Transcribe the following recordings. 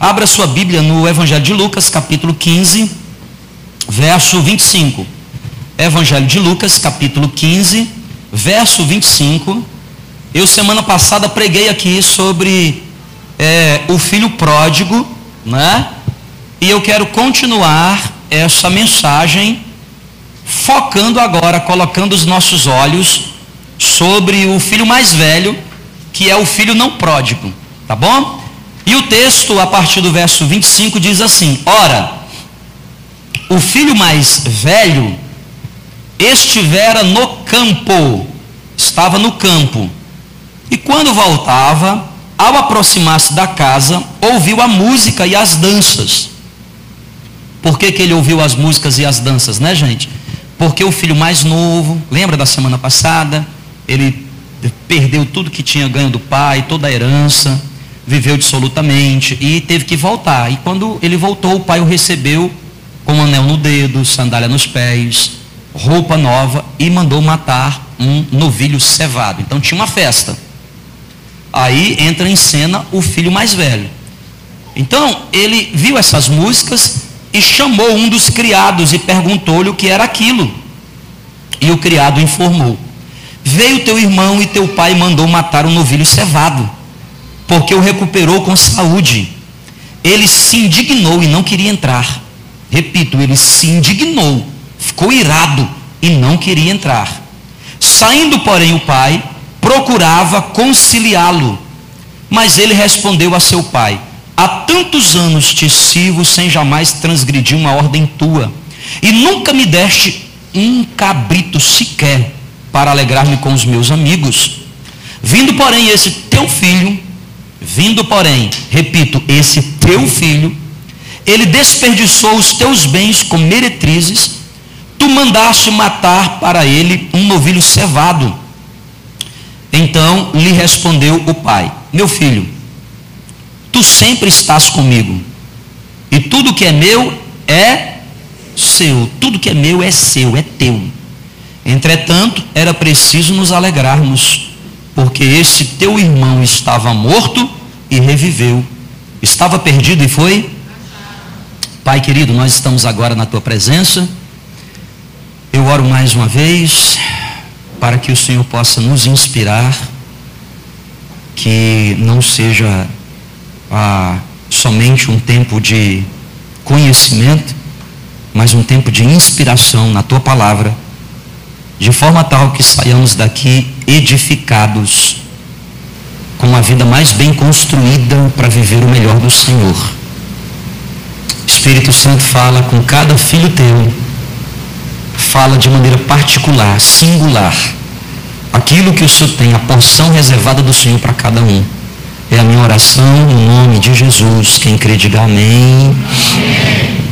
Abra sua Bíblia no Evangelho de Lucas, capítulo 15, verso 25. Evangelho de Lucas, capítulo 15, verso 25. Eu, semana passada, preguei aqui sobre é, o filho pródigo, né? E eu quero continuar essa mensagem, focando agora, colocando os nossos olhos sobre o filho mais velho, que é o filho não pródigo, tá bom? E o texto, a partir do verso 25, diz assim: Ora, o filho mais velho estivera no campo, estava no campo, e quando voltava, ao aproximar-se da casa, ouviu a música e as danças. Por que, que ele ouviu as músicas e as danças, né, gente? Porque o filho mais novo, lembra da semana passada? Ele perdeu tudo que tinha ganho do pai, toda a herança viveu dissolutamente e teve que voltar. E quando ele voltou, o pai o recebeu com um anel no dedo, sandália nos pés, roupa nova e mandou matar um novilho cevado. Então tinha uma festa. Aí entra em cena o filho mais velho. Então ele viu essas músicas e chamou um dos criados e perguntou-lhe o que era aquilo. E o criado informou: Veio teu irmão e teu pai mandou matar um novilho cevado porque o recuperou com saúde. Ele se indignou e não queria entrar. Repito, ele se indignou, ficou irado e não queria entrar. Saindo, porém, o pai procurava conciliá-lo, mas ele respondeu a seu pai: Há tantos anos te sirvo sem jamais transgredir uma ordem tua, e nunca me deste um cabrito sequer para alegrar-me com os meus amigos. Vindo, porém, esse teu filho, Vindo, porém, repito, esse teu filho, ele desperdiçou os teus bens com meretrizes, tu mandaste matar para ele um novilho cevado. Então lhe respondeu o pai: Meu filho, tu sempre estás comigo, e tudo que é meu é seu, tudo que é meu é seu, é teu. Entretanto, era preciso nos alegrarmos porque esse teu irmão estava morto e reviveu. Estava perdido e foi? Pai querido, nós estamos agora na tua presença. Eu oro mais uma vez para que o Senhor possa nos inspirar, que não seja ah, somente um tempo de conhecimento, mas um tempo de inspiração na tua palavra de forma tal que saiamos daqui edificados, com uma vida mais bem construída para viver o melhor do Senhor. Espírito Santo fala com cada filho teu, fala de maneira particular, singular, aquilo que o Senhor tem, a porção reservada do Senhor para cada um. É a minha oração no nome de Jesus. Quem crê, diga amém. amém.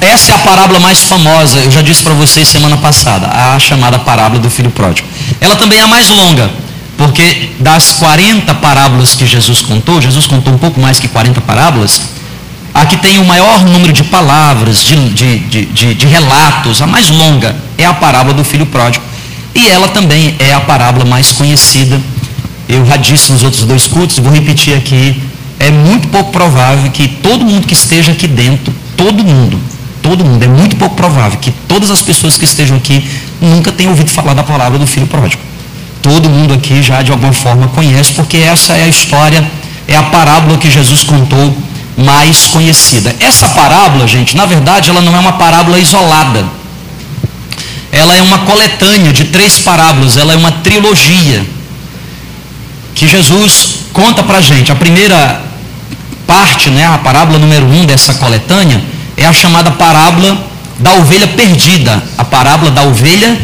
Essa é a parábola mais famosa, eu já disse para vocês semana passada, a chamada parábola do filho pródigo. Ela também é a mais longa, porque das 40 parábolas que Jesus contou, Jesus contou um pouco mais que 40 parábolas, a que tem o maior número de palavras, de, de, de, de, relatos, a mais longa é a parábola do filho pródigo. E ela também é a parábola mais conhecida. Eu já disse nos outros dois cultos, vou repetir aqui. É muito pouco provável que todo mundo que esteja aqui dentro, todo mundo, todo mundo, é muito pouco provável que todas as pessoas que estejam aqui nunca tenham ouvido falar da palavra do filho pródigo. Todo mundo aqui já de alguma forma conhece, porque essa é a história, é a parábola que Jesus contou mais conhecida. Essa parábola, gente, na verdade, ela não é uma parábola isolada. Ela é uma coletânea de três parábolas, ela é uma trilogia que Jesus conta para gente. A primeira parte, né, a parábola número um dessa coletânea, é a chamada parábola da ovelha perdida, a parábola da ovelha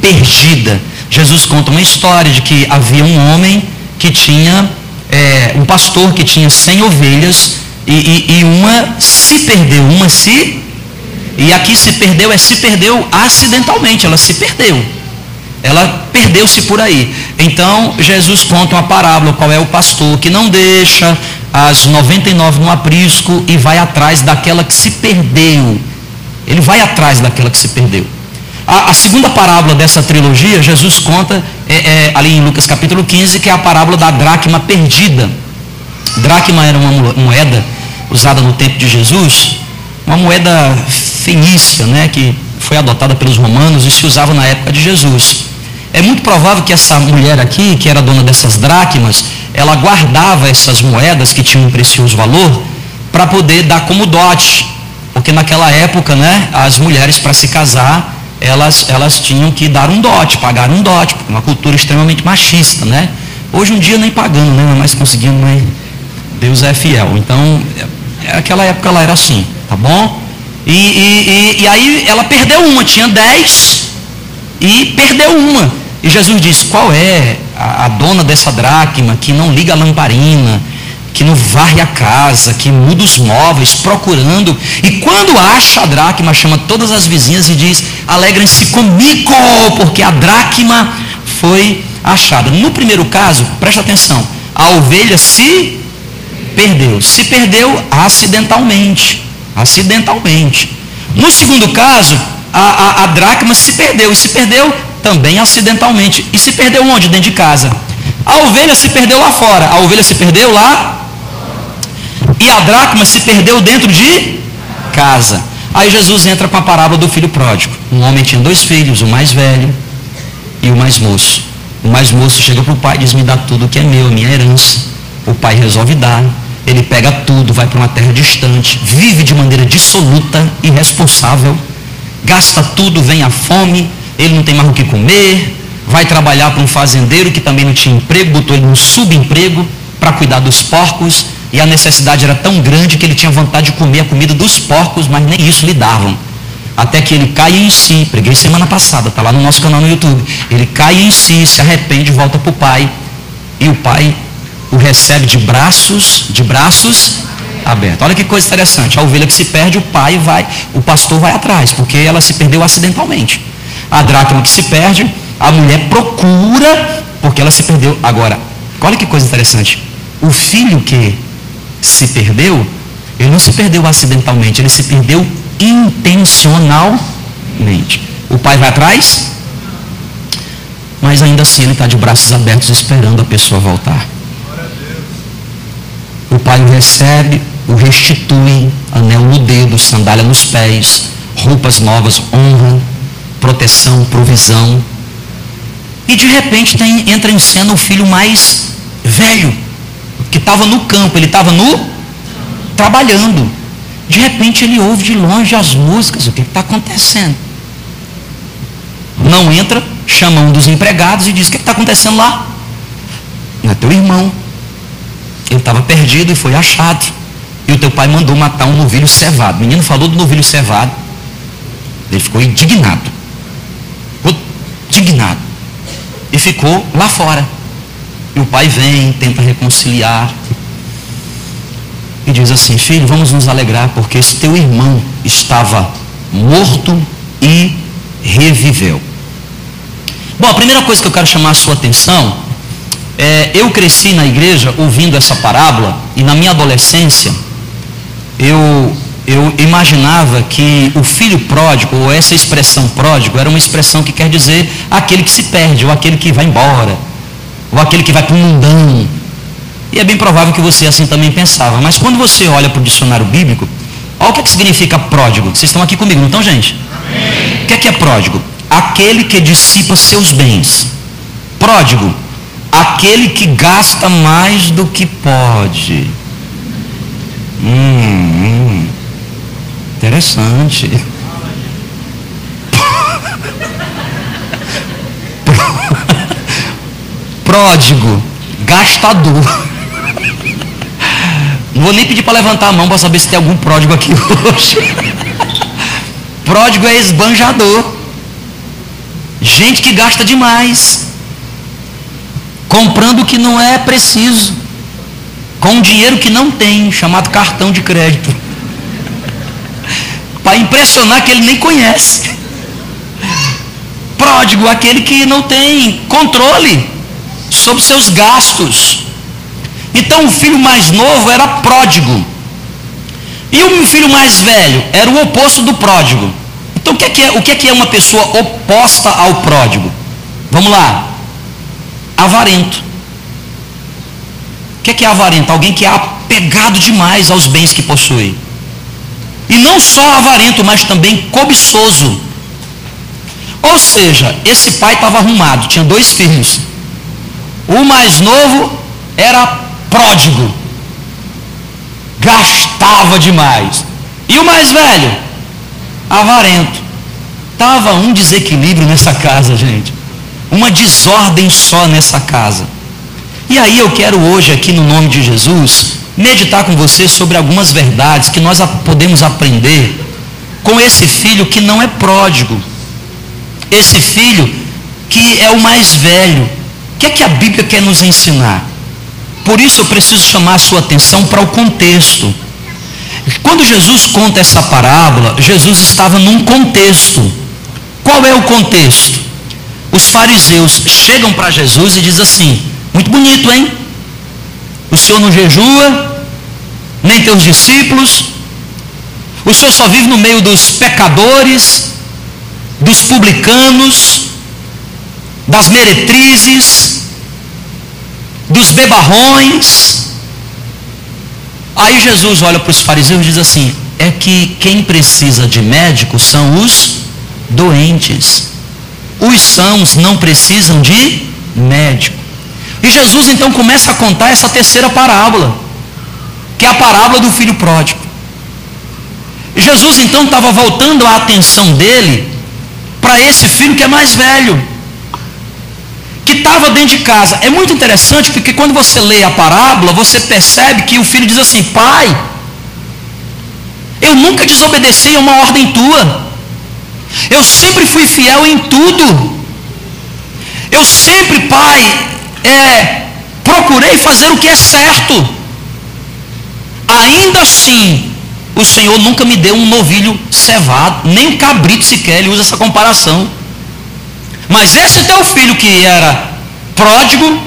perdida. Jesus conta uma história de que havia um homem que tinha, é, um pastor que tinha 100 ovelhas e, e, e uma se perdeu, uma se, e aqui se perdeu é se perdeu acidentalmente, ela se perdeu. Ela perdeu-se por aí. Então, Jesus conta uma parábola, qual é o pastor que não deixa as 99 no aprisco e vai atrás daquela que se perdeu. Ele vai atrás daquela que se perdeu. A, a segunda parábola dessa trilogia, Jesus conta é, é, ali em Lucas capítulo 15, que é a parábola da dracma perdida. Dracma era uma moeda usada no tempo de Jesus, uma moeda fenícia, né, que foi adotada pelos romanos e se usava na época de Jesus. É muito provável que essa mulher aqui, que era dona dessas dracmas, ela guardava essas moedas que tinham um precioso valor para poder dar como dote. Porque naquela época, né, as mulheres para se casar, elas, elas tinham que dar um dote, pagar um dote, é uma cultura extremamente machista, né? Hoje um dia nem pagando, né? Mas conseguindo, mas Deus é fiel. Então, é, aquela época ela era assim, tá bom? E, e, e, e aí ela perdeu uma, tinha dez e perdeu uma. E Jesus disse: Qual é a, a dona dessa dracma que não liga a lamparina, que não varre a casa, que muda os móveis, procurando. E quando acha a dracma, chama todas as vizinhas e diz: Alegrem-se comigo, porque a dracma foi achada. No primeiro caso, presta atenção: a ovelha se perdeu. Se perdeu acidentalmente. Acidentalmente. No segundo caso, a, a, a dracma se perdeu. E se perdeu também acidentalmente. E se perdeu onde? Dentro de casa. A ovelha se perdeu lá fora. A ovelha se perdeu lá. E a dracma se perdeu dentro de casa. Aí Jesus entra com a parábola do filho pródigo. Um homem tinha dois filhos, o mais velho e o mais moço. O mais moço chega para o pai e diz: Me dá tudo que é meu, minha herança. O pai resolve dar. Ele pega tudo, vai para uma terra distante, vive de maneira dissoluta, irresponsável, gasta tudo, vem a fome, ele não tem mais o que comer, vai trabalhar para um fazendeiro que também não tinha emprego, botou ele no subemprego para cuidar dos porcos, e a necessidade era tão grande que ele tinha vontade de comer a comida dos porcos, mas nem isso lhe davam. Até que ele cai em si, preguei semana passada, está lá no nosso canal no YouTube. Ele cai em si, se arrepende, volta para o pai, e o pai o recebe de braços, de braços abertos. Olha que coisa interessante. A ovelha que se perde, o pai vai, o pastor vai atrás, porque ela se perdeu acidentalmente. A dracma que se perde, a mulher procura, porque ela se perdeu. Agora, olha que coisa interessante. O filho que se perdeu, ele não se perdeu acidentalmente, ele se perdeu intencionalmente. O pai vai atrás, mas ainda assim ele está de braços abertos esperando a pessoa voltar. O pai o recebe, o restitui, anel no dedo, sandália nos pés, roupas novas, honra, proteção, provisão. E de repente entra em cena o filho mais velho, que estava no campo, ele estava no trabalhando. De repente ele ouve de longe as músicas, o que está acontecendo? Não entra, chama um dos empregados e diz: O que está acontecendo lá? Não é teu irmão. Ele estava perdido e foi achado. E o teu pai mandou matar um novilho cevado. O menino falou do novilho cevado. Ele ficou indignado. Ficou indignado. E ficou lá fora. E o pai vem, tenta reconciliar. E diz assim: Filho, vamos nos alegrar, porque esse teu irmão estava morto e reviveu. Bom, a primeira coisa que eu quero chamar a sua atenção é, eu cresci na igreja ouvindo essa parábola e na minha adolescência eu, eu imaginava que o filho pródigo, ou essa expressão pródigo, era uma expressão que quer dizer aquele que se perde, ou aquele que vai embora, ou aquele que vai para o mundão. E é bem provável que você assim também pensava. Mas quando você olha para o dicionário bíblico, olha o que, é que significa pródigo. Vocês estão aqui comigo, não estão, gente? Amém. O que é, que é pródigo? Aquele que dissipa seus bens. Pródigo aquele que gasta mais do que pode. Hum, hum. interessante. Pródigo, gastador. Não vou nem pedir para levantar a mão para saber se tem algum pródigo aqui hoje. Pródigo é esbanjador. Gente que gasta demais comprando o que não é preciso, com dinheiro que não tem, chamado cartão de crédito, para impressionar que ele nem conhece. Pródigo, aquele que não tem controle sobre seus gastos. Então o filho mais novo era pródigo. E o filho mais velho era o oposto do pródigo. Então o que é, que é, o que é, que é uma pessoa oposta ao pródigo? Vamos lá avarento. O que é, que é avarento? Alguém que é apegado demais aos bens que possui. E não só avarento, mas também cobiçoso. Ou seja, esse pai estava arrumado, tinha dois filhos. O mais novo era pródigo, gastava demais. E o mais velho, avarento. Estava um desequilíbrio nessa casa, gente. Uma desordem só nessa casa. E aí eu quero hoje, aqui no nome de Jesus, meditar com você sobre algumas verdades que nós podemos aprender com esse filho que não é pródigo. Esse filho que é o mais velho. Que é que a Bíblia quer nos ensinar? Por isso eu preciso chamar a sua atenção para o contexto. Quando Jesus conta essa parábola, Jesus estava num contexto. Qual é o contexto? Os fariseus chegam para Jesus e dizem assim: Muito bonito, hein? O senhor não jejua, nem teus discípulos, o senhor só vive no meio dos pecadores, dos publicanos, das meretrizes, dos bebarrões. Aí Jesus olha para os fariseus e diz assim: é que quem precisa de médico são os doentes. Os sãos não precisam de médico. E Jesus então começa a contar essa terceira parábola, que é a parábola do filho pródigo. Jesus então estava voltando a atenção dele para esse filho que é mais velho, que estava dentro de casa. É muito interessante porque quando você lê a parábola, você percebe que o filho diz assim: Pai, eu nunca desobedeci a uma ordem tua, eu sempre fui fiel em tudo, eu sempre, Pai, é, procurei fazer o que é certo. Ainda assim, o Senhor nunca me deu um novilho cevado, nem um cabrito sequer, ele usa essa comparação. Mas esse teu filho que era pródigo,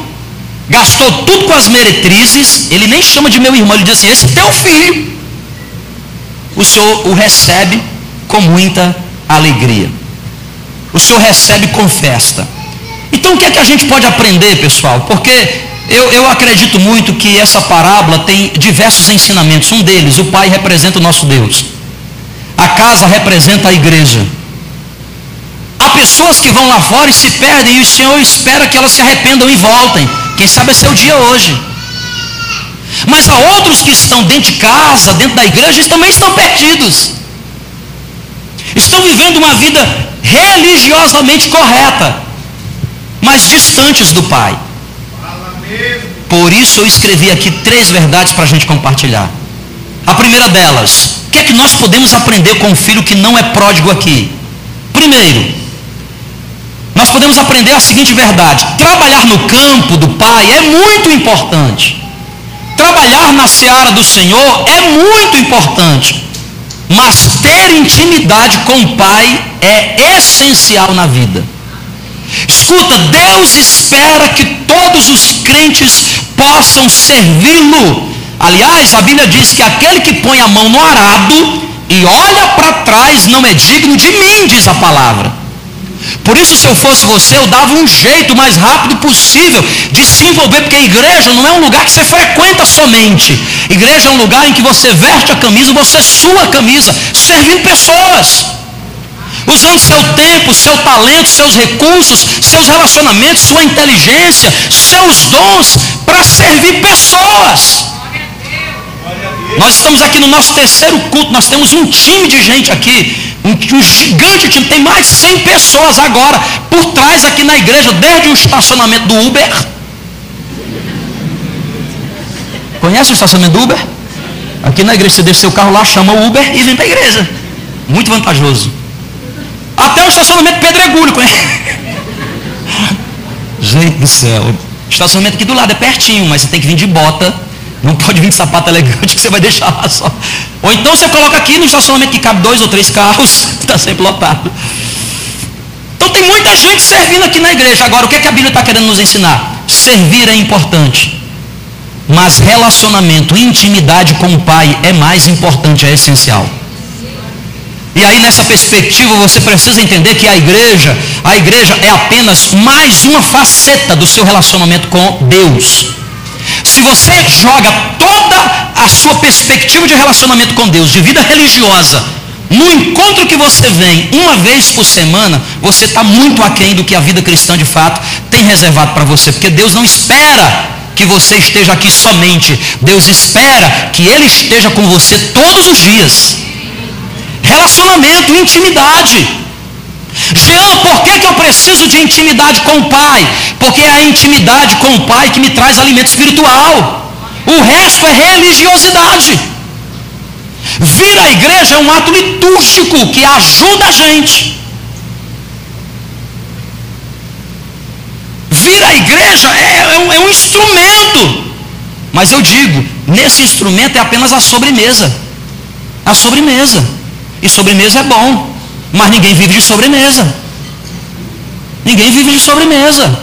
gastou tudo com as meretrizes, ele nem chama de meu irmão, ele diz assim: esse teu filho, o Senhor o recebe com muita alegria. O Senhor recebe com festa. Então o que é que a gente pode aprender, pessoal? Porque eu, eu acredito muito que essa parábola tem diversos ensinamentos. Um deles, o pai representa o nosso Deus. A casa representa a igreja. Há pessoas que vão lá fora e se perdem, e o Senhor espera que elas se arrependam e voltem. Quem sabe é seu dia hoje. Mas há outros que estão dentro de casa, dentro da igreja, e também estão perdidos. Estão vivendo uma vida religiosamente correta, mas distantes do Pai. Por isso eu escrevi aqui três verdades para a gente compartilhar. A primeira delas, o que é que nós podemos aprender com o filho que não é pródigo aqui? Primeiro, nós podemos aprender a seguinte verdade: trabalhar no campo do Pai é muito importante. Trabalhar na seara do Senhor é muito importante. Mas ter intimidade com o Pai é essencial na vida. Escuta, Deus espera que todos os crentes possam servi-lo. Aliás, a Bíblia diz que aquele que põe a mão no arado e olha para trás não é digno de mim, diz a palavra. Por isso, se eu fosse você, eu dava um jeito mais rápido possível de se envolver, porque a igreja não é um lugar que você frequenta somente. Igreja é um lugar em que você veste a camisa, você sua a camisa, servindo pessoas usando seu tempo, seu talento, seus recursos, seus relacionamentos, sua inteligência, seus dons para servir pessoas. Nós estamos aqui no nosso terceiro culto, nós temos um time de gente aqui, um, gigante time, tem mais de 100 pessoas agora por trás aqui na igreja, desde o estacionamento do Uber. Conhece o estacionamento do Uber? Aqui na igreja você deixa seu carro lá, chama o Uber e vem para a igreja. Muito vantajoso. Até o estacionamento Pedregulho. Gente do céu. Estacionamento aqui do lado é pertinho, mas você tem que vir de bota. Não pode vir de sapato elegante que você vai deixar lá só. Ou então você coloca aqui no estacionamento que cabe dois ou três carros, está sempre lotado. Então tem muita gente servindo aqui na igreja. Agora, o que, é que a Bíblia está querendo nos ensinar? Servir é importante. Mas relacionamento, intimidade com o Pai é mais importante, é essencial. E aí nessa perspectiva você precisa entender que a igreja, a igreja é apenas mais uma faceta do seu relacionamento com Deus. Se você joga toda a sua perspectiva de relacionamento com Deus, de vida religiosa, no encontro que você vem uma vez por semana, você está muito aquém do que a vida cristã de fato tem reservado para você, porque Deus não espera que você esteja aqui somente, Deus espera que Ele esteja com você todos os dias. Relacionamento, intimidade. Jean, por que, que eu preciso de intimidade com o Pai? Porque é a intimidade com o Pai que me traz alimento espiritual. O resto é religiosidade. Vir à igreja é um ato litúrgico que ajuda a gente. Vir à igreja é, é, um, é um instrumento. Mas eu digo, nesse instrumento é apenas a sobremesa. A sobremesa. E sobremesa é bom. Mas ninguém vive de sobremesa. Ninguém vive de sobremesa.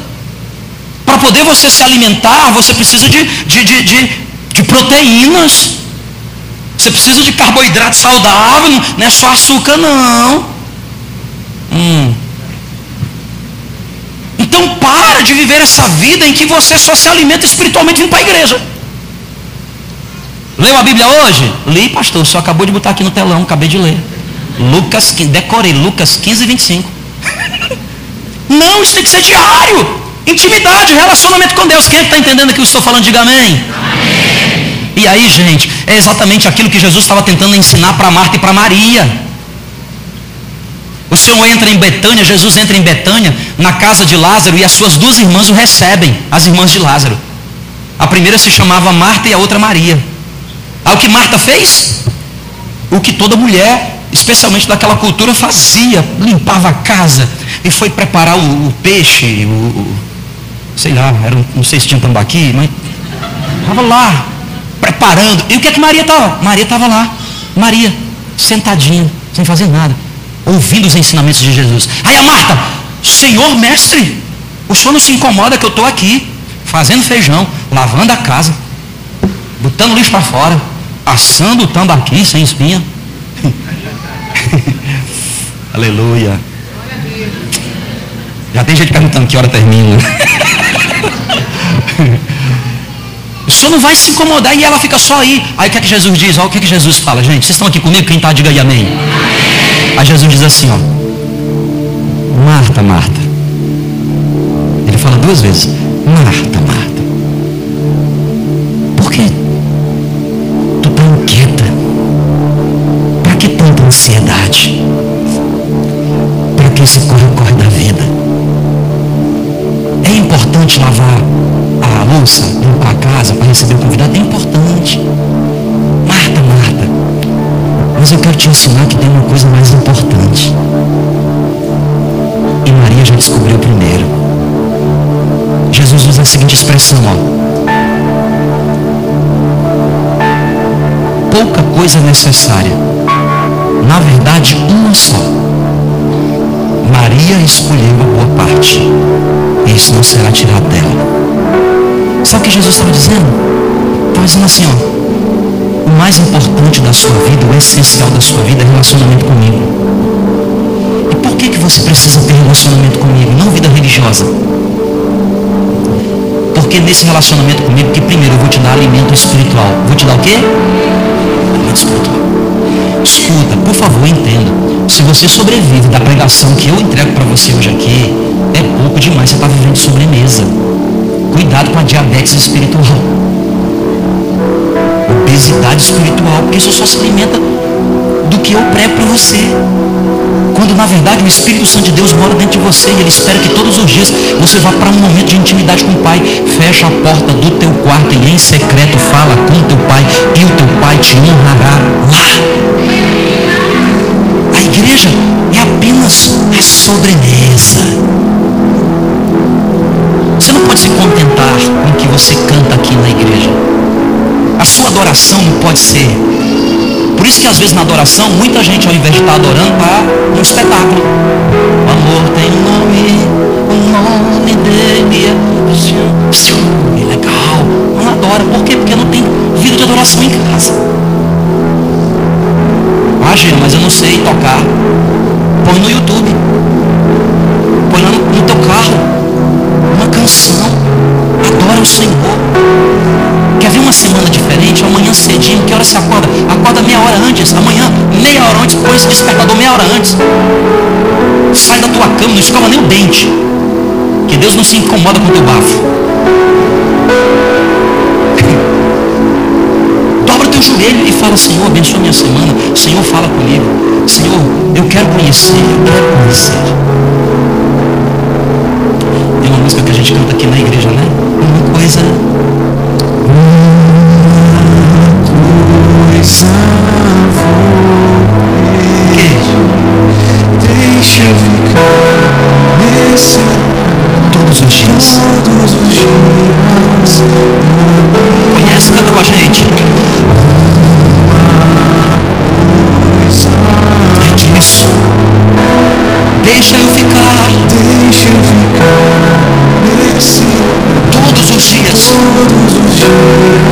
Para poder você se alimentar, você precisa de, de, de, de, de proteínas. Você precisa de carboidrato saudável, não é só açúcar não. Hum. Então para de viver essa vida em que você só se alimenta espiritualmente vindo para a igreja. Leu a Bíblia hoje? Li, pastor, só acabou de botar aqui no telão, acabei de ler. Lucas, decorei, Lucas 15, 25. Não, isso tem que ser diário. Intimidade, relacionamento com Deus. Quem é está entendendo que eu estou falando? Diga amém. amém. E aí, gente, é exatamente aquilo que Jesus estava tentando ensinar para Marta e para Maria. O Senhor entra em Betânia, Jesus entra em Betânia, na casa de Lázaro, e as suas duas irmãs o recebem, as irmãs de Lázaro. A primeira se chamava Marta e a outra Maria. Aí o que Marta fez? O que toda mulher especialmente daquela cultura, fazia, limpava a casa e foi preparar o, o peixe, o, o, sei lá, era, não sei se tinha tambaqui, mas estava lá, preparando. E o que é que Maria estava? Maria estava lá, Maria, sentadinha, sem fazer nada, ouvindo os ensinamentos de Jesus. Aí a Marta, Senhor mestre, o senhor não se incomoda que eu estou aqui, fazendo feijão, lavando a casa, botando lixo para fora, assando o tambaqui sem espinha. Aleluia. Já tem gente perguntando que hora termina. senhor não vai se incomodar e ela fica só aí. Aí o que é que Jesus diz? Olha o que é que Jesus fala, gente. Vocês estão aqui comigo? Quem está, diga aí amém. Aí Jesus diz assim, ó. Marta, Marta. Ele fala duas vezes. Marta, Marta. Pouca coisa necessária. Na verdade, uma só. Maria escolheu a boa parte. E isso não será tirado dela. Sabe o que Jesus estava dizendo? Estava dizendo assim, ó. O mais importante da sua vida, o essencial da sua vida é relacionamento comigo. E por que, que você precisa ter relacionamento comigo? Não vida religiosa. Porque nesse relacionamento comigo, que primeiro eu vou te dar alimento espiritual. Vou te dar o quê? Alimento espiritual. Escuta, por favor, entenda. Se você sobrevive da pregação que eu entrego para você hoje aqui, é pouco demais. Você está vivendo sobremesa. Cuidado com a diabetes espiritual. Obesidade espiritual, porque isso só se alimenta do que eu prego para você. Quando na verdade o Espírito Santo de Deus mora dentro de você e Ele espera que todos os dias você vá para um momento de intimidade com o Pai. Fecha a porta do teu quarto e em secreto fala com o teu Pai e o teu Pai te honrará lá. A igreja é apenas a sobremesa. Você não pode se contentar com o que você canta aqui na igreja. A sua adoração não pode ser por isso que às vezes na adoração, muita gente ao invés de estar adorando, está num espetáculo. O amor tem um nome, o nome dele é. legal. Não adora. Por quê? Porque não tem vida de adoração em casa. Imagina, mas eu não sei tocar. Põe no YouTube. Põe no, no teu carro. Uma canção. Adora o Senhor. Quer ver uma semana diferente? Amanhã cedinho, que hora você acorda? Acorda meia hora antes. Amanhã, meia hora antes, põe esse despertador meia hora antes. Sai da tua cama, não escova nem o dente. Que Deus não se incomoda com o teu bafo. Dobra teu joelho e fala, Senhor, abençoa minha semana. Senhor, fala comigo. Senhor, eu quero conhecer, eu quero conhecer. Tem uma música que a gente canta aqui na igreja, né? Uma coisa. Que? Deixa ficar nesse Todos os dias. todos os dias. Conhece, canta com a gente. É disso. Deixa eu ficar Deixa ficar nesse todos os dias. todos os dias.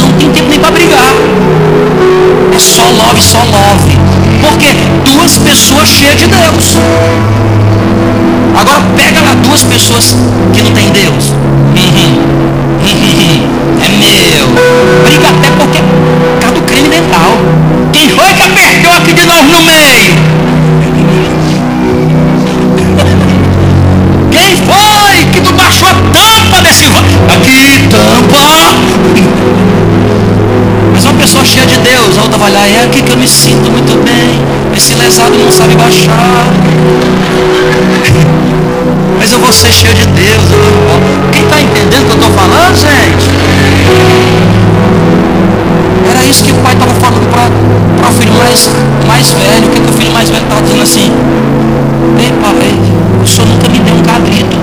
Não tem tempo nem para brigar. É só love, só love. Porque duas pessoas cheias de Deus. Agora pega lá duas pessoas que não têm Deus. É meu. Briga até porque por causa do creme dental. Quem foi que apertou aqui de novo no meio? Quem foi que tu baixou a tampa desse Aqui, tampa! Uma pessoa cheia de Deus, a outra vai lá, é aqui que eu me sinto muito bem. Esse lesado não sabe baixar. Mas eu vou ser cheio de Deus. Quem está entendendo o que eu estou falando, gente? Era isso que o pai estava falando para o filho mais, mais velho. O que, que o filho mais velho estava dizendo assim? Ei pai, o senhor nunca me deu um cabrito.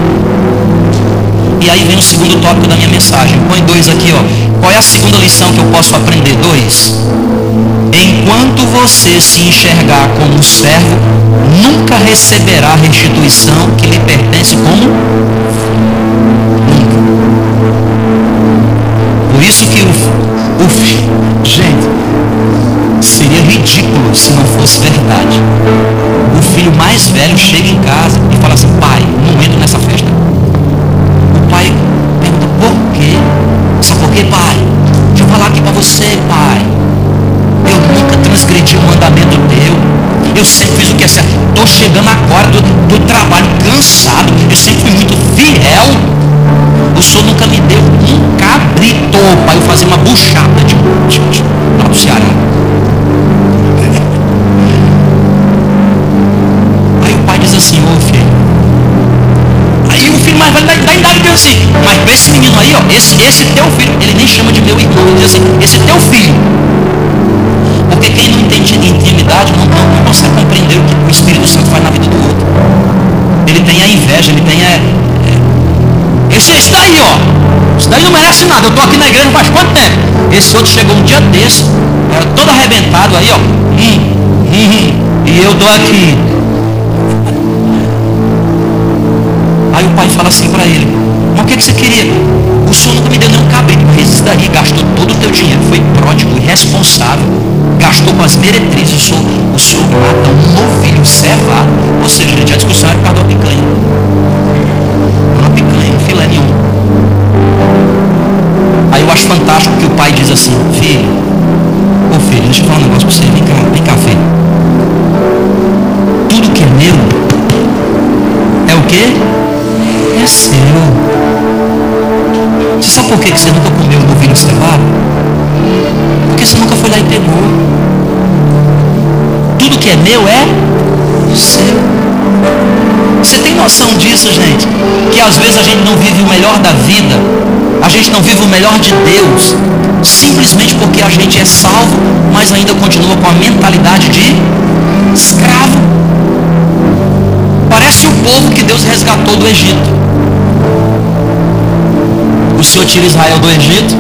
E aí vem o segundo tópico da minha mensagem. Põe dois aqui, ó. Qual é a segunda lição que eu posso aprender? Dois. Enquanto você se enxergar como servo, nunca receberá a restituição que lhe pertence como nunca. Por isso que o, o fi- gente seria ridículo se não fosse verdade. O filho mais velho chega em casa e fala assim, pai, não entro nessa festa. Cansado. Eu sempre fui muito fiel. O senhor nunca me deu um cabrito para eu fazer uma buchada de, de, lá do Ceará. Aí o pai diz assim, ô filho. Aí o filho mais velho dá idade diz assim, mas pra esse menino aí, ó, esse, esse teu filho, ele nem chama de meu irmão, ele diz assim, esse teu filho. Porque quem não entende intimidade não, não, não consegue compreender o que o Espírito Santo faz na vida do outro. Ele tem a inveja, ele tem a. é, Esse, esse daí, ó. Esse daí não merece nada. Eu tô aqui na igreja faz quanto tempo? Esse outro chegou um dia desse, era todo arrebentado aí, ó. E eu tô aqui. Aí o pai fala assim para ele, mas o que, que você queria? O senhor nunca me deu nenhum mas esse daí, gastou todo o teu dinheiro, foi pródigo, irresponsável, gastou com as meretrizes, o senhor, o senhor mata um novilho cevado, ou seja, gente, a discussão era por causa da picanha. Uma picanha, um filé nenhum. Aí eu acho fantástico que o pai diz assim, filho, ô filho, deixa eu falar um negócio pra você, vem cá, vem cá, filho. Tudo que é meu é o quê? É seu. Você sabe por que você nunca comeu um novilho cevado? Porque você nunca foi lá e pegou. Tudo que é meu é seu. Você tem noção disso, gente? Que às vezes a gente não vive o melhor da vida, a gente não vive o melhor de Deus, simplesmente porque a gente é salvo, mas ainda continua com a mentalidade de escravo. Parece o povo que Deus resgatou do Egito o Senhor tira Israel do Egito,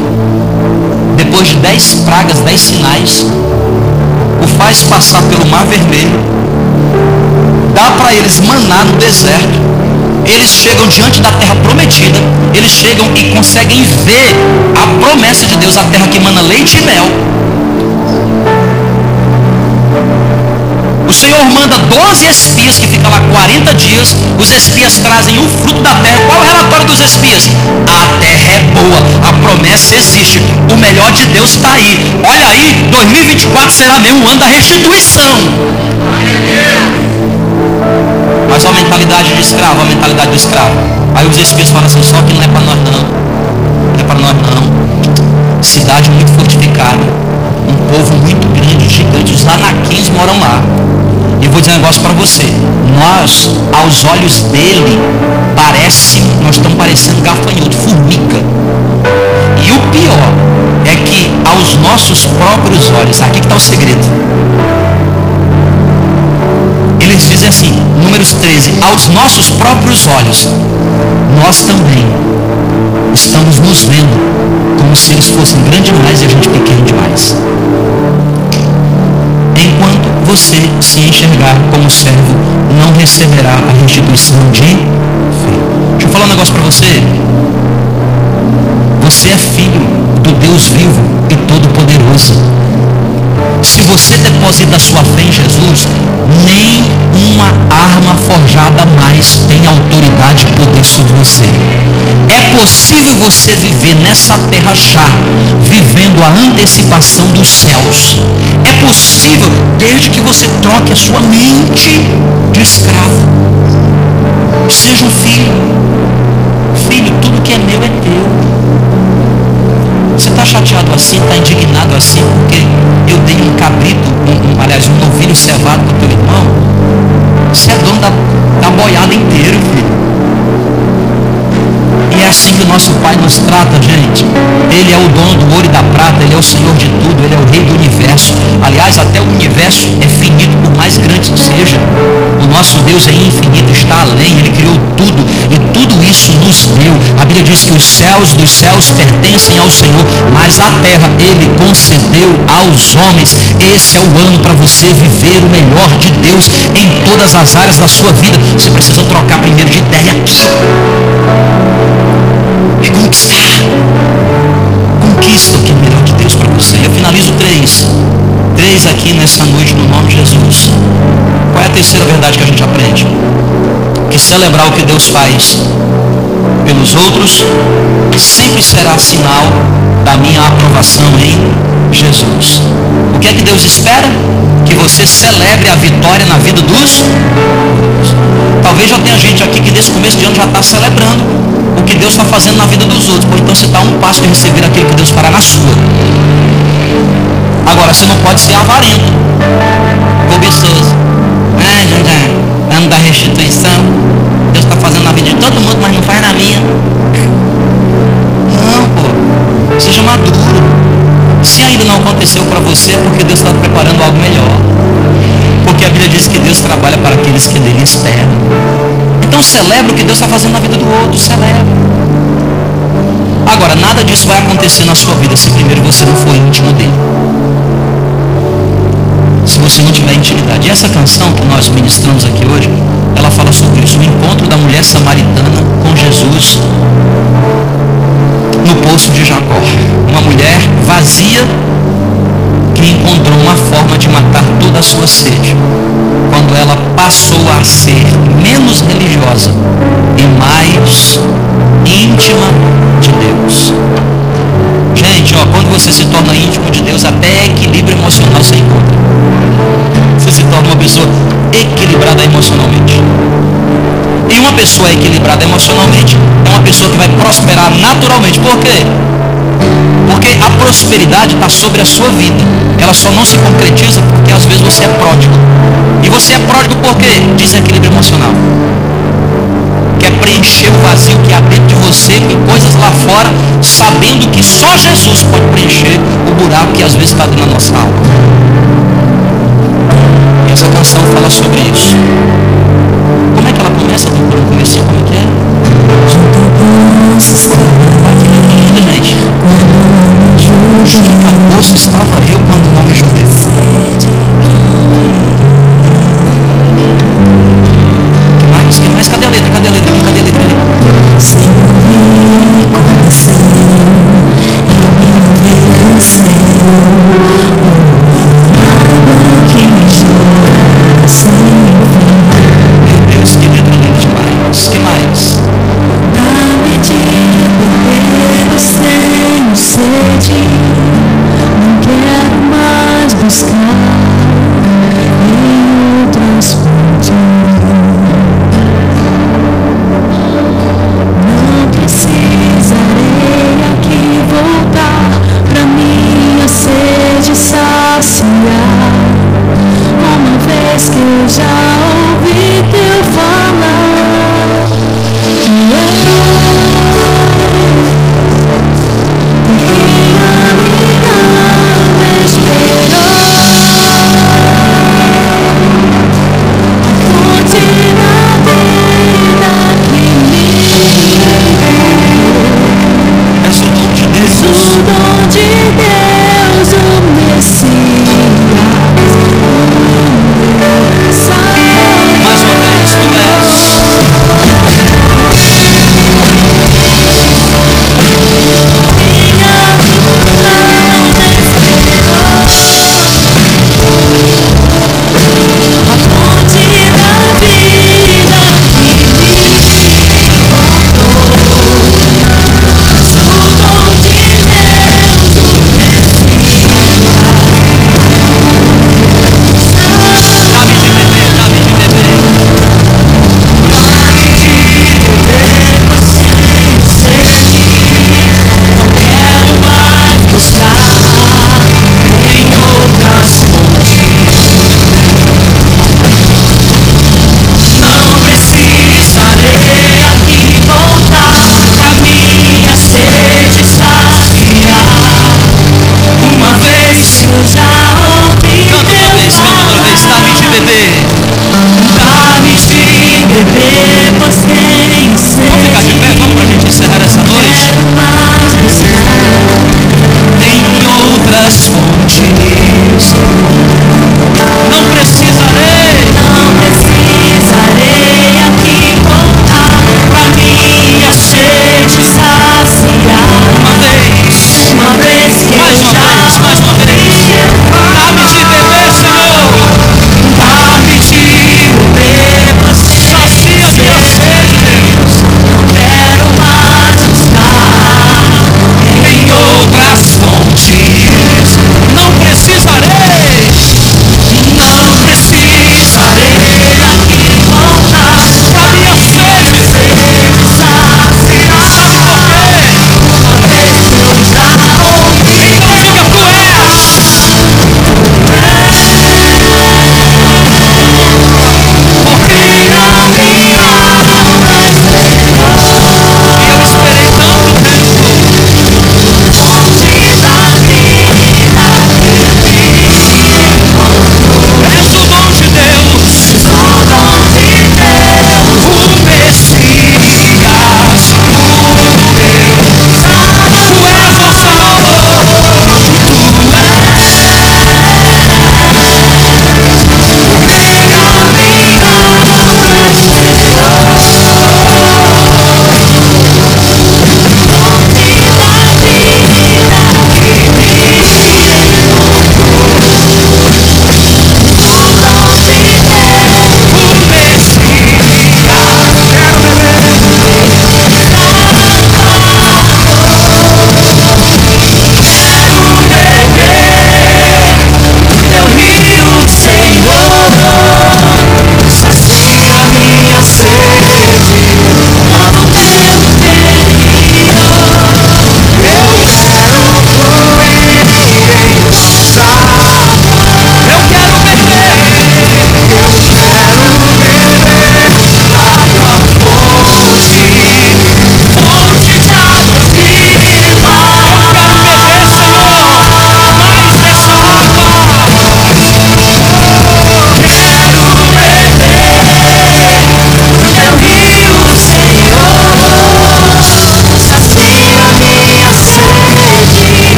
depois de dez pragas, dez sinais, o faz passar pelo mar vermelho, dá para eles maná no deserto, eles chegam diante da terra prometida, eles chegam e conseguem ver a promessa de Deus, a terra que mana leite e mel. O Senhor manda 12 espias que ficam lá 40 dias. Os espias trazem o fruto da terra. Qual é o relatório dos espias? A terra é boa, a promessa existe. O melhor de Deus está aí. Olha aí, 2024 será mesmo um ano da restituição. Mas a mentalidade de escravo, a mentalidade do escravo. Aí os espias falam assim, só que não é para nós não. Não é para nós não. Cidade muito fortificada. Um povo muito grande, gigante. Os anaquins moram lá. E vou dizer um negócio para você. Nós, aos olhos dele, parece, nós estamos parecendo gafanhoto, formiga. E o pior é que aos nossos próprios olhos, aqui que está o segredo. Assim, números 13, aos nossos próprios olhos, nós também estamos nos vendo como se eles fossem grandes demais e a gente pequeno demais enquanto você se enxergar como servo, não receberá a restituição de filho. Deixa eu falar um negócio para você. Você é filho do Deus vivo e todo-poderoso. Se você deposita a sua fé em Jesus, nem uma arma forjada mais tem autoridade e poder sobre você. É possível você viver nessa terra já, vivendo a antecipação dos céus. É possível, desde que você troque a sua mente de escravo. Seja um filho. Filho, tudo que é meu é teu. Você está chateado assim, está indignado assim, porque eu dei um cabrito, um, um, aliás, um novilho cevado para o teu irmão? Você é dono da, da boiada inteira, filho. E é assim que o nosso Pai nos trata, gente. Ele é o dono do ouro e da prata, Ele é o Senhor de tudo, Ele é o Rei do universo. Aliás, até o universo é finito, por mais grande que seja. O nosso Deus é infinito, está além, Ele diz que os céus dos céus pertencem ao Senhor, mas a terra Ele concedeu aos homens. Esse é o ano para você viver o melhor de Deus em todas as áreas da sua vida. Você precisa trocar primeiro de ideia é conquistar. Conquista o que é melhor de Deus para você. Eu finalizo três. Três aqui nessa noite no nome de Jesus. Qual é a terceira verdade que a gente aprende? Que celebrar o que Deus faz pelos outros sempre será sinal da minha aprovação em Jesus. O que é que Deus espera? Que você celebre a vitória na vida dos. Talvez já tenha gente aqui que nesse começo de ano já está celebrando o que Deus está fazendo na vida dos outros. Ou então você está um passo de receber aquilo que Deus fará na sua. Agora, você não pode ser avarento, cobiçoso. Ano da restituição. Deus está fazendo na vida de todo mundo, mas não faz na minha. Não, pô. Seja maduro. Se ainda não aconteceu para você, é porque Deus está preparando algo melhor. Porque a Bíblia diz que Deus trabalha para aqueles que nele esperam. Então celebra o que Deus está fazendo na vida do outro, celebra. Agora, nada disso vai acontecer na sua vida se primeiro você não for íntimo dele. Se você não tiver intimidade. E essa canção que nós ministramos aqui hoje, ela fala sobre isso, o encontro da mulher samaritana com Jesus no poço de Jacó. Uma mulher vazia que encontrou uma forma de matar toda a sua sede. Quando ela passou a ser menos religiosa e mais íntima de Deus. Gente, ó, quando você se torna íntimo de Deus, até equilíbrio emocional você encontra. Você se torna uma pessoa equilibrada emocionalmente. E uma pessoa equilibrada emocionalmente é uma pessoa que vai prosperar naturalmente. Por quê? Porque a prosperidade está sobre a sua vida. Ela só não se concretiza porque às vezes você é pródigo. E você é pródigo por quê? Desequilíbrio emocional. Quer preencher o vazio que há dentro de você com coisas lá fora, sabendo que só Jesus pode preencher o buraco que às vezes está dentro da nossa alma. E essa canção fala sobre isso. Como é que ela começa? No começo, como é que é? Gente. Que acabouço estava eu quando não me. かけてかけ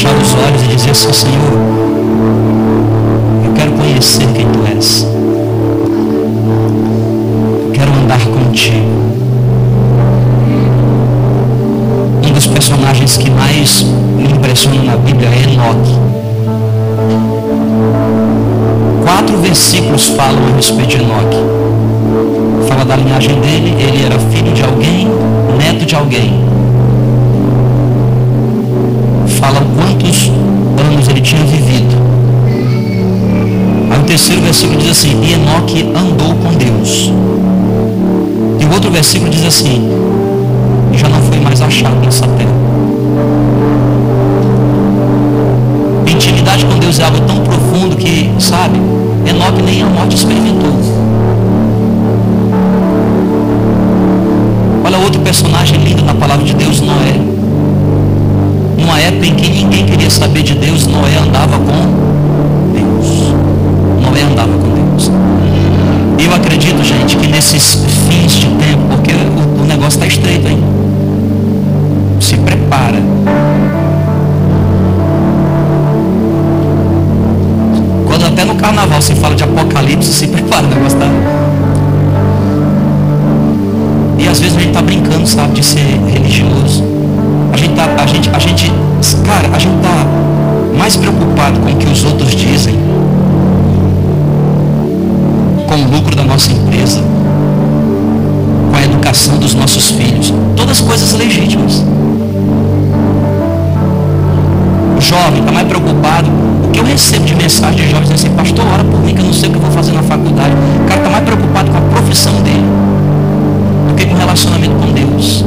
fechar os olhos e dizer assim, Senhor, eu quero conhecer quem tu és. Eu quero andar contigo. Um dos personagens que mais me impressionam na Bíblia é Enoque. Quatro versículos falam a respeito de Enoque. Fala da linhagem dele, ele era filho de alguém, neto de alguém. Tinha vivido. Aí o terceiro versículo diz assim, e Enoque andou com Deus. E o outro versículo diz assim, e já não foi mais achado nessa terra. Intimidade com Deus é algo tão profundo que, sabe, Enoque nem a morte experimentou. Olha outro personagem lindo na palavra de Deus, Noé. Época em que ninguém queria saber de Deus, Noé andava com Deus. Noé andava com Deus. Eu acredito, gente, que nesses fins de tempo, porque o, o negócio está estreito, hein? Se prepara. Quando até no carnaval se fala de apocalipse, se prepara, o negócio tá. E às vezes a gente está brincando, sabe, de ser religioso. A gente tá, a gente, a gente, cara, a gente tá mais preocupado com o que os outros dizem, com o lucro da nossa empresa, com a educação dos nossos filhos, todas coisas legítimas. O jovem está mais preocupado. O que eu recebo de mensagem de jovens assim, pastor, ora por mim que eu não sei o que eu vou fazer na faculdade. O cara está mais preocupado com a profissão dele do que com o relacionamento com Deus.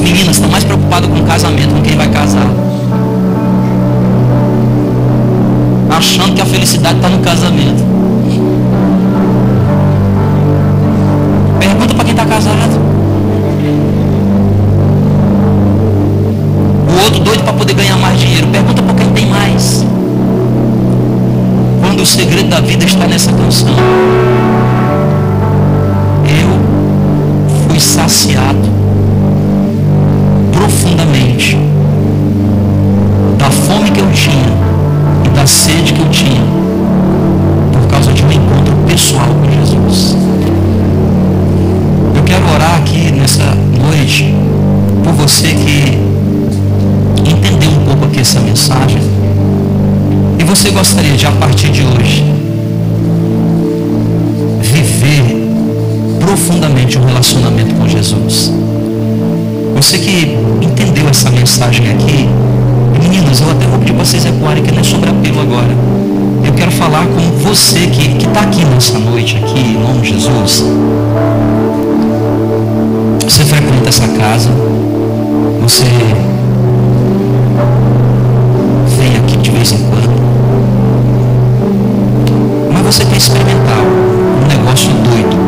As meninas estão mais preocupadas com o casamento, com quem vai casar. Achando que a felicidade está no casamento. Pergunta para quem está casado. O outro doido para poder ganhar mais dinheiro. Pergunta para quem tem mais. Quando o segredo da vida está nessa canção. Eu fui saciado profundamente da fome que eu tinha e da sede que eu tinha por causa de um encontro pessoal com Jesus. Eu quero orar aqui nessa noite por você que entendeu um pouco aqui essa mensagem e você gostaria de a partir de hoje viver profundamente um relacionamento com Jesus. Você que entendeu essa mensagem aqui, meninas, eu até vou pedir vocês ecoarem que não é sobre apelo agora. Eu quero falar com você que está aqui nessa noite, aqui, em nome de Jesus. Você frequenta essa casa, você vem aqui de vez em quando, mas você quer experimentar um negócio doido.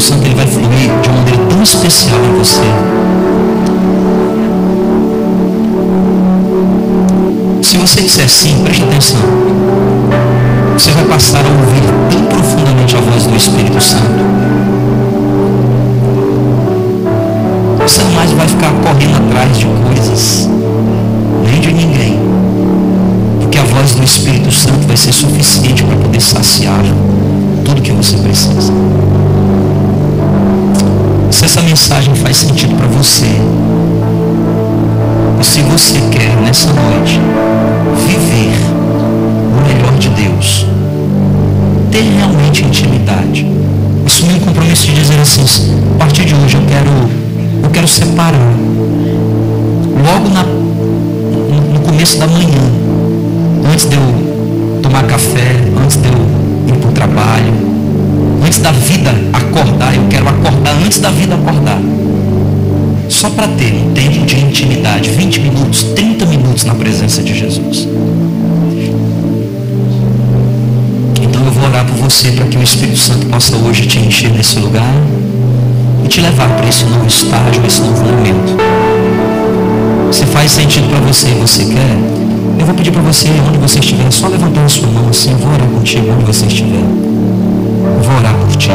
Espírito Santo ele vai fluir de tão especial em você. Se você disser sim, preste atenção. Você vai passar a ouvir tão profundamente a voz do Espírito Santo. Você mais vai ficar correndo atrás de coisas, nem de ninguém. Porque a voz do Espírito Santo vai ser suficiente para poder saciar tudo que você precisa. Essa mensagem faz sentido para você, e se você quer nessa noite viver o melhor de Deus, ter realmente intimidade, assumir um compromisso de dizer assim, a partir de hoje eu quero, eu quero separar. Logo na, no começo da manhã, antes de eu tomar café, antes de eu ir para o trabalho, antes da vida acordar, eu quero acordar antes da vida acordar. Só para ter um tempo de intimidade, 20 minutos, 30 minutos na presença de Jesus. Então eu vou orar por você para que o Espírito Santo possa hoje te encher nesse lugar e te levar para esse novo estágio, esse novo momento. Se faz sentido para você e você quer, eu vou pedir para você, onde você estiver, só levantar a sua mão assim, eu vou orar contigo onde você estiver. Eu vou orar por ti.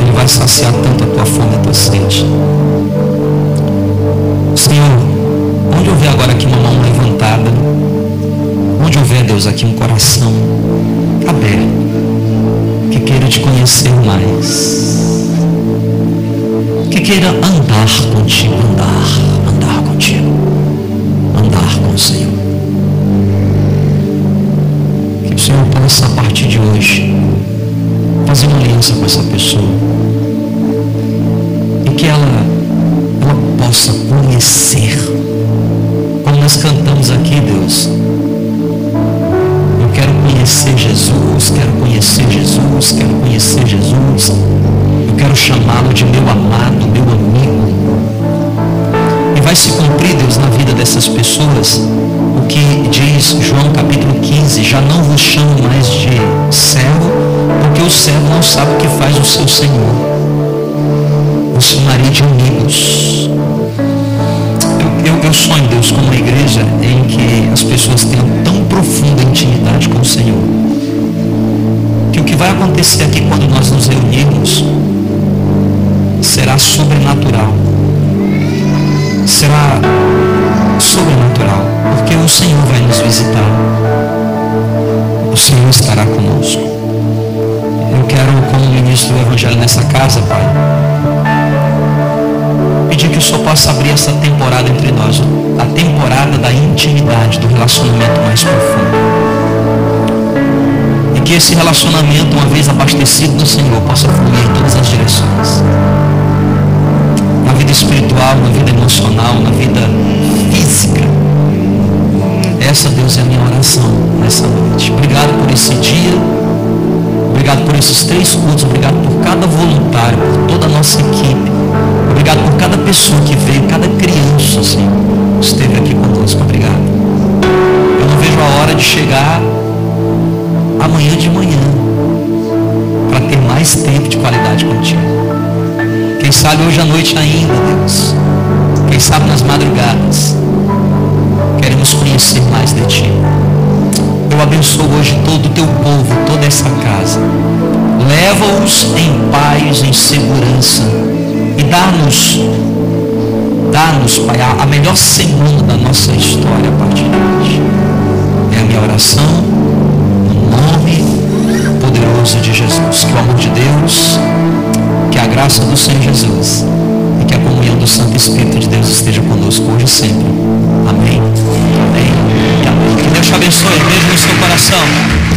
Ele vai saciar tanto a tua fome e a tua sede. Senhor, onde houver agora aqui uma mão levantada, onde houver, Deus, aqui um coração aberto, que queira te conhecer mais, que queira andar contigo, andar aliança com essa pessoa sabe o que faz o seu Senhor. Vos chamarei de amigos. Eu, eu, eu sonho, Deus, com uma igreja em que as pessoas tenham tão profunda intimidade com o Senhor, que o que vai acontecer aqui quando nós nos reunirmos será sobrenatural. Será sobrenatural, porque o Senhor vai nos visitar. O Senhor estará conosco. Ministro do Evangelho nessa casa, Pai, pedir que o Senhor possa abrir essa temporada entre nós, a temporada da intimidade, do relacionamento mais profundo. E que esse relacionamento, uma vez abastecido do Senhor, possa fluir em todas as direções. Na vida espiritual, na vida emocional, na vida física. Essa, Deus, é a minha oração nessa noite. Obrigado por esse dia. Obrigado por esses três cultos. Obrigado por cada voluntário, por toda a nossa equipe. Obrigado por cada pessoa que veio, cada criança, Senhor, esteve aqui conosco. Obrigado. Eu não vejo a hora de chegar amanhã de manhã para ter mais tempo de qualidade contigo. Quem sabe hoje à noite ainda, Deus. Quem sabe nas madrugadas. Queremos conhecer mais de Ti. Eu abençoo hoje todo o Teu povo, toda essa casa. Leva-os em paz, em segurança. E dá-nos, dá-nos, Pai, a melhor semana da nossa história a partir de hoje. É a minha oração, no nome poderoso de Jesus. Que o amor de Deus, que a graça do Senhor Jesus e que a comunhão do Santo Espírito de Deus esteja conosco hoje e sempre. Amém. Deus te abençoe. Beijo no seu coração.